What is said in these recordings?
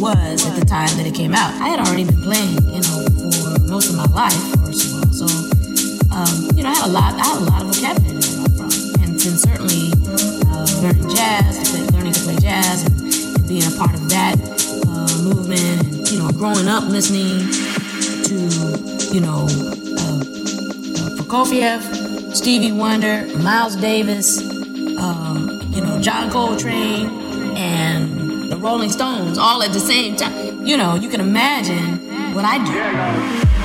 was at the time that it came out. I had already been playing, you know, for most of my life, first of all. So, um, you know, I had a lot, I had a lot of vocabulary to learn from, and certainly uh, learning jazz, learning to play jazz, and, and being a part of that uh, movement, and you know, growing up listening to, you know, uh, uh Prokofiev, Stevie Wonder, Miles Davis, um, you know, John Coltrane, and the Rolling Stones all at the same time. You know, you can imagine what I do.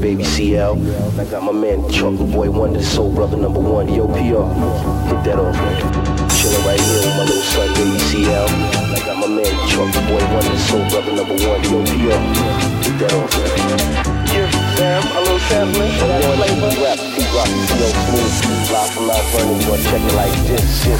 baby CL. I got my man Chocolate Boy Wonder, Soul Brother Number One, Yo PR. Hit that off, man. Chillin' right here with my little son, baby CL. I got my man Chocolate Boy Wonder, Soul Brother Number One, Yo PR. Hit that off, man. Yeah, Sam, a little sampling for that flavor. Rap, rock, yo, smooth, live from Mount Vernon, you check it like this, shit.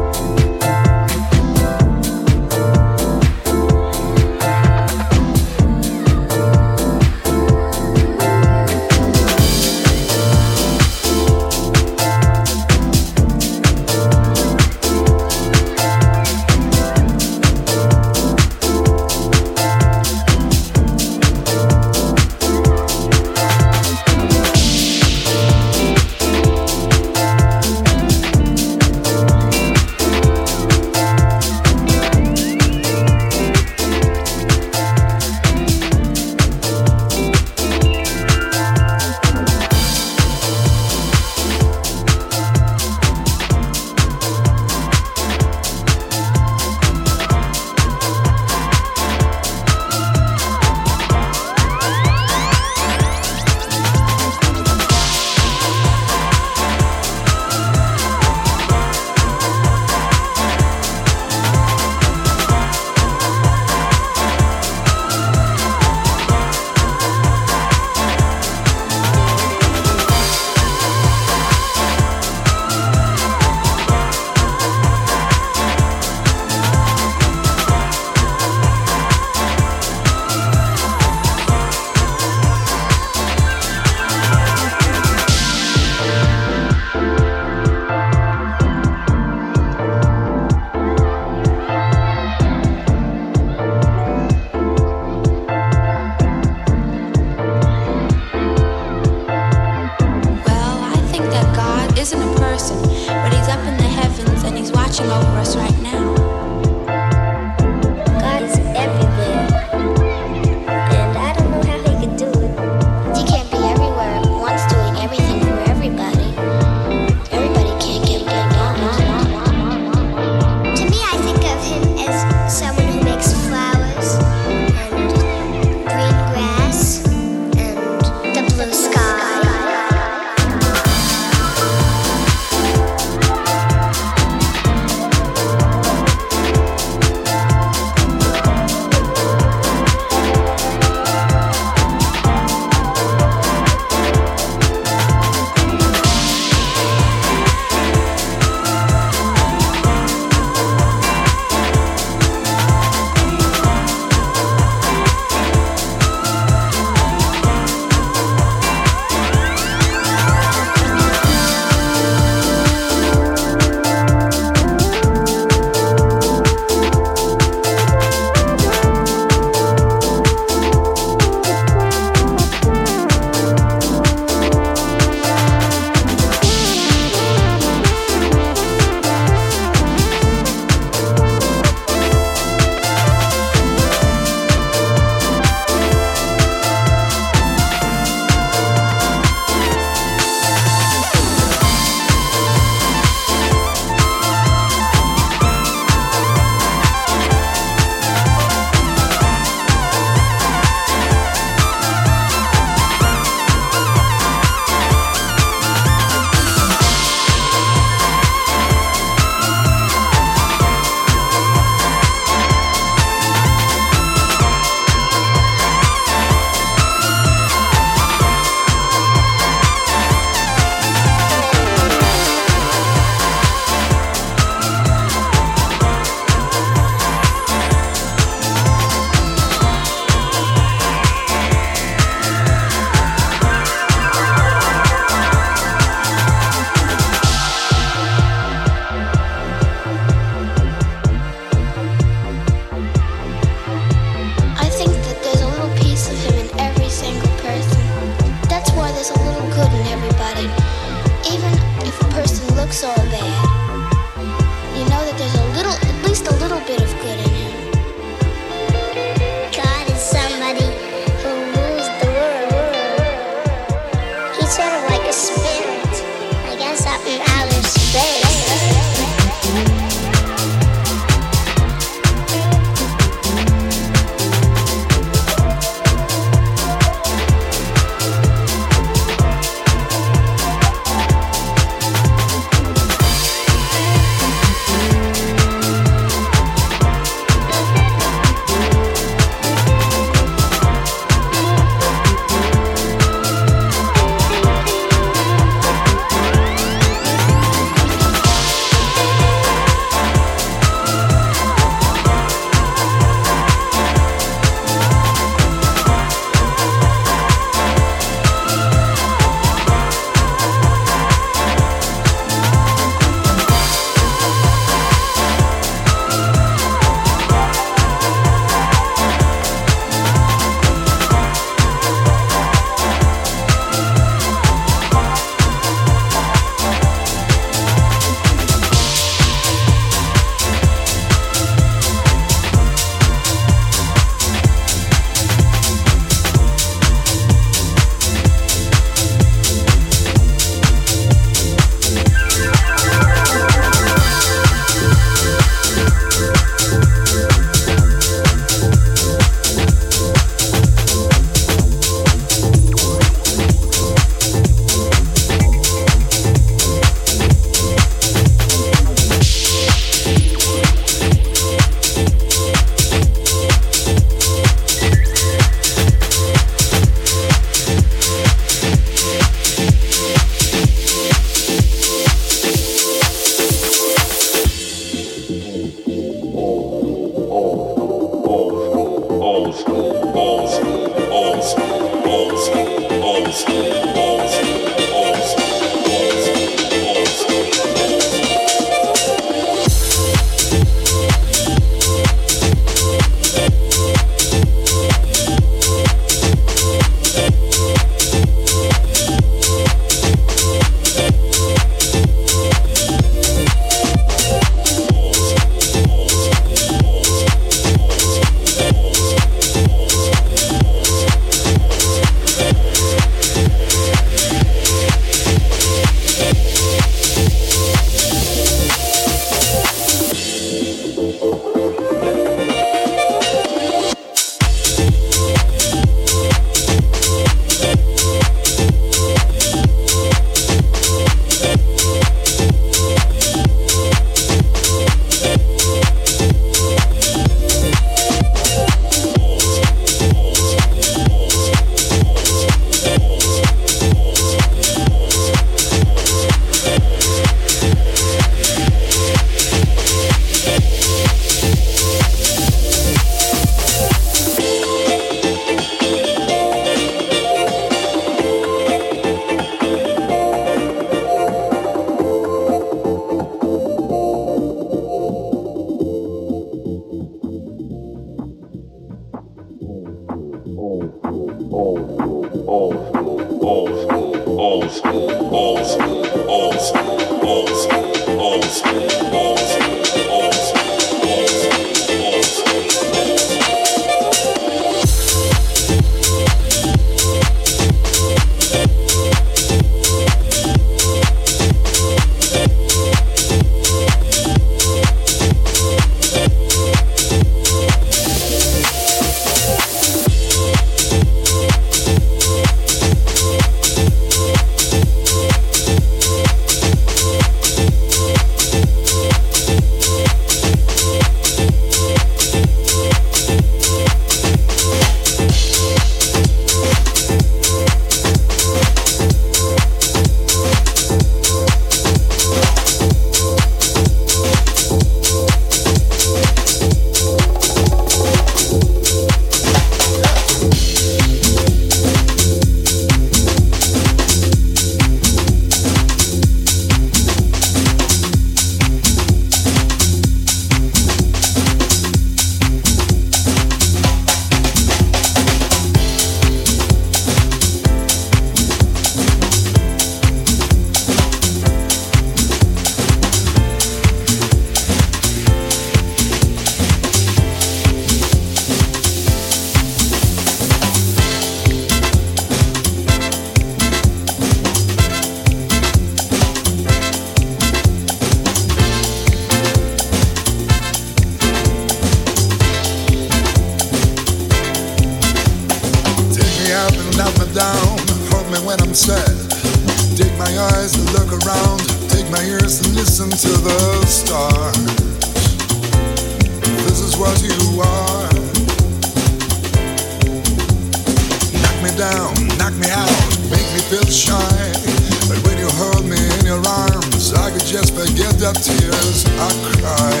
I'm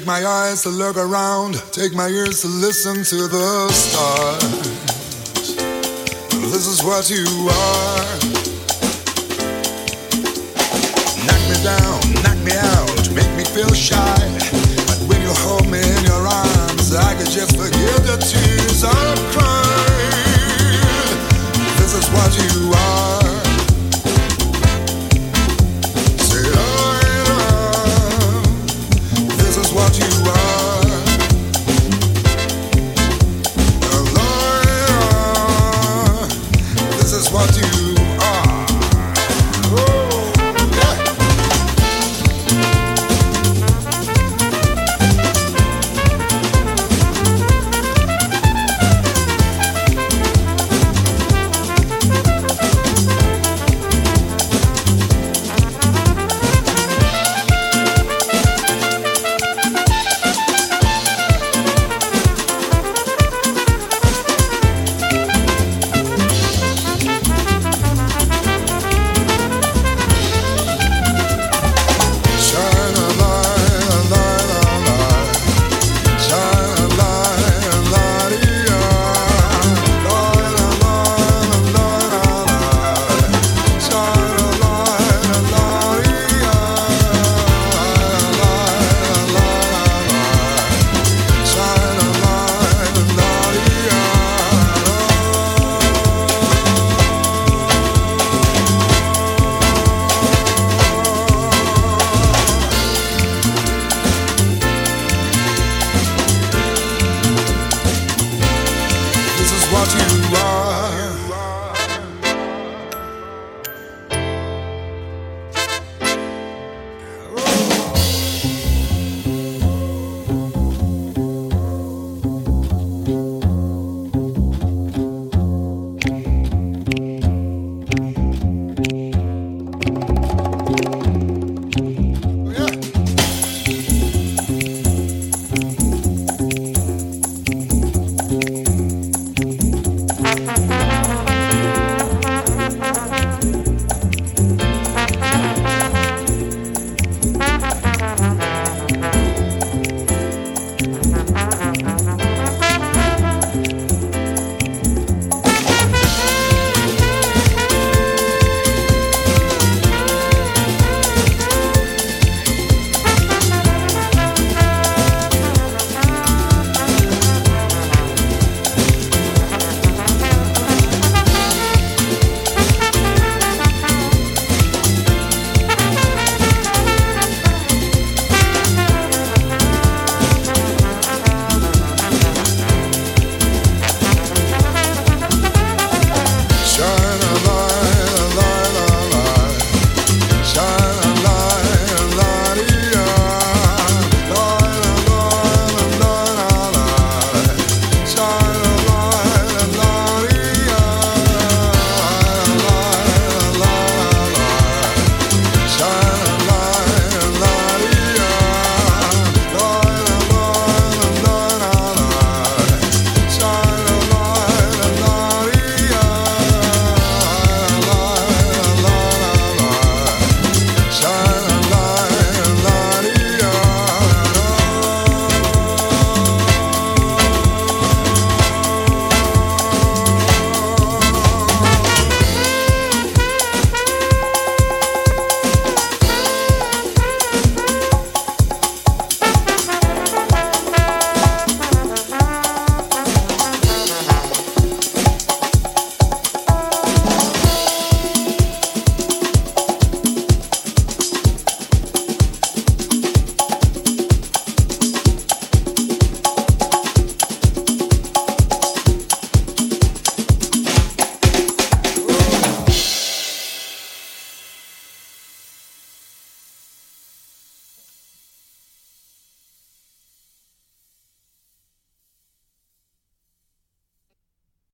Take my eyes to look around, take my ears to listen to the stars. This is what you are. Knock me down, knock me out, make me feel shy.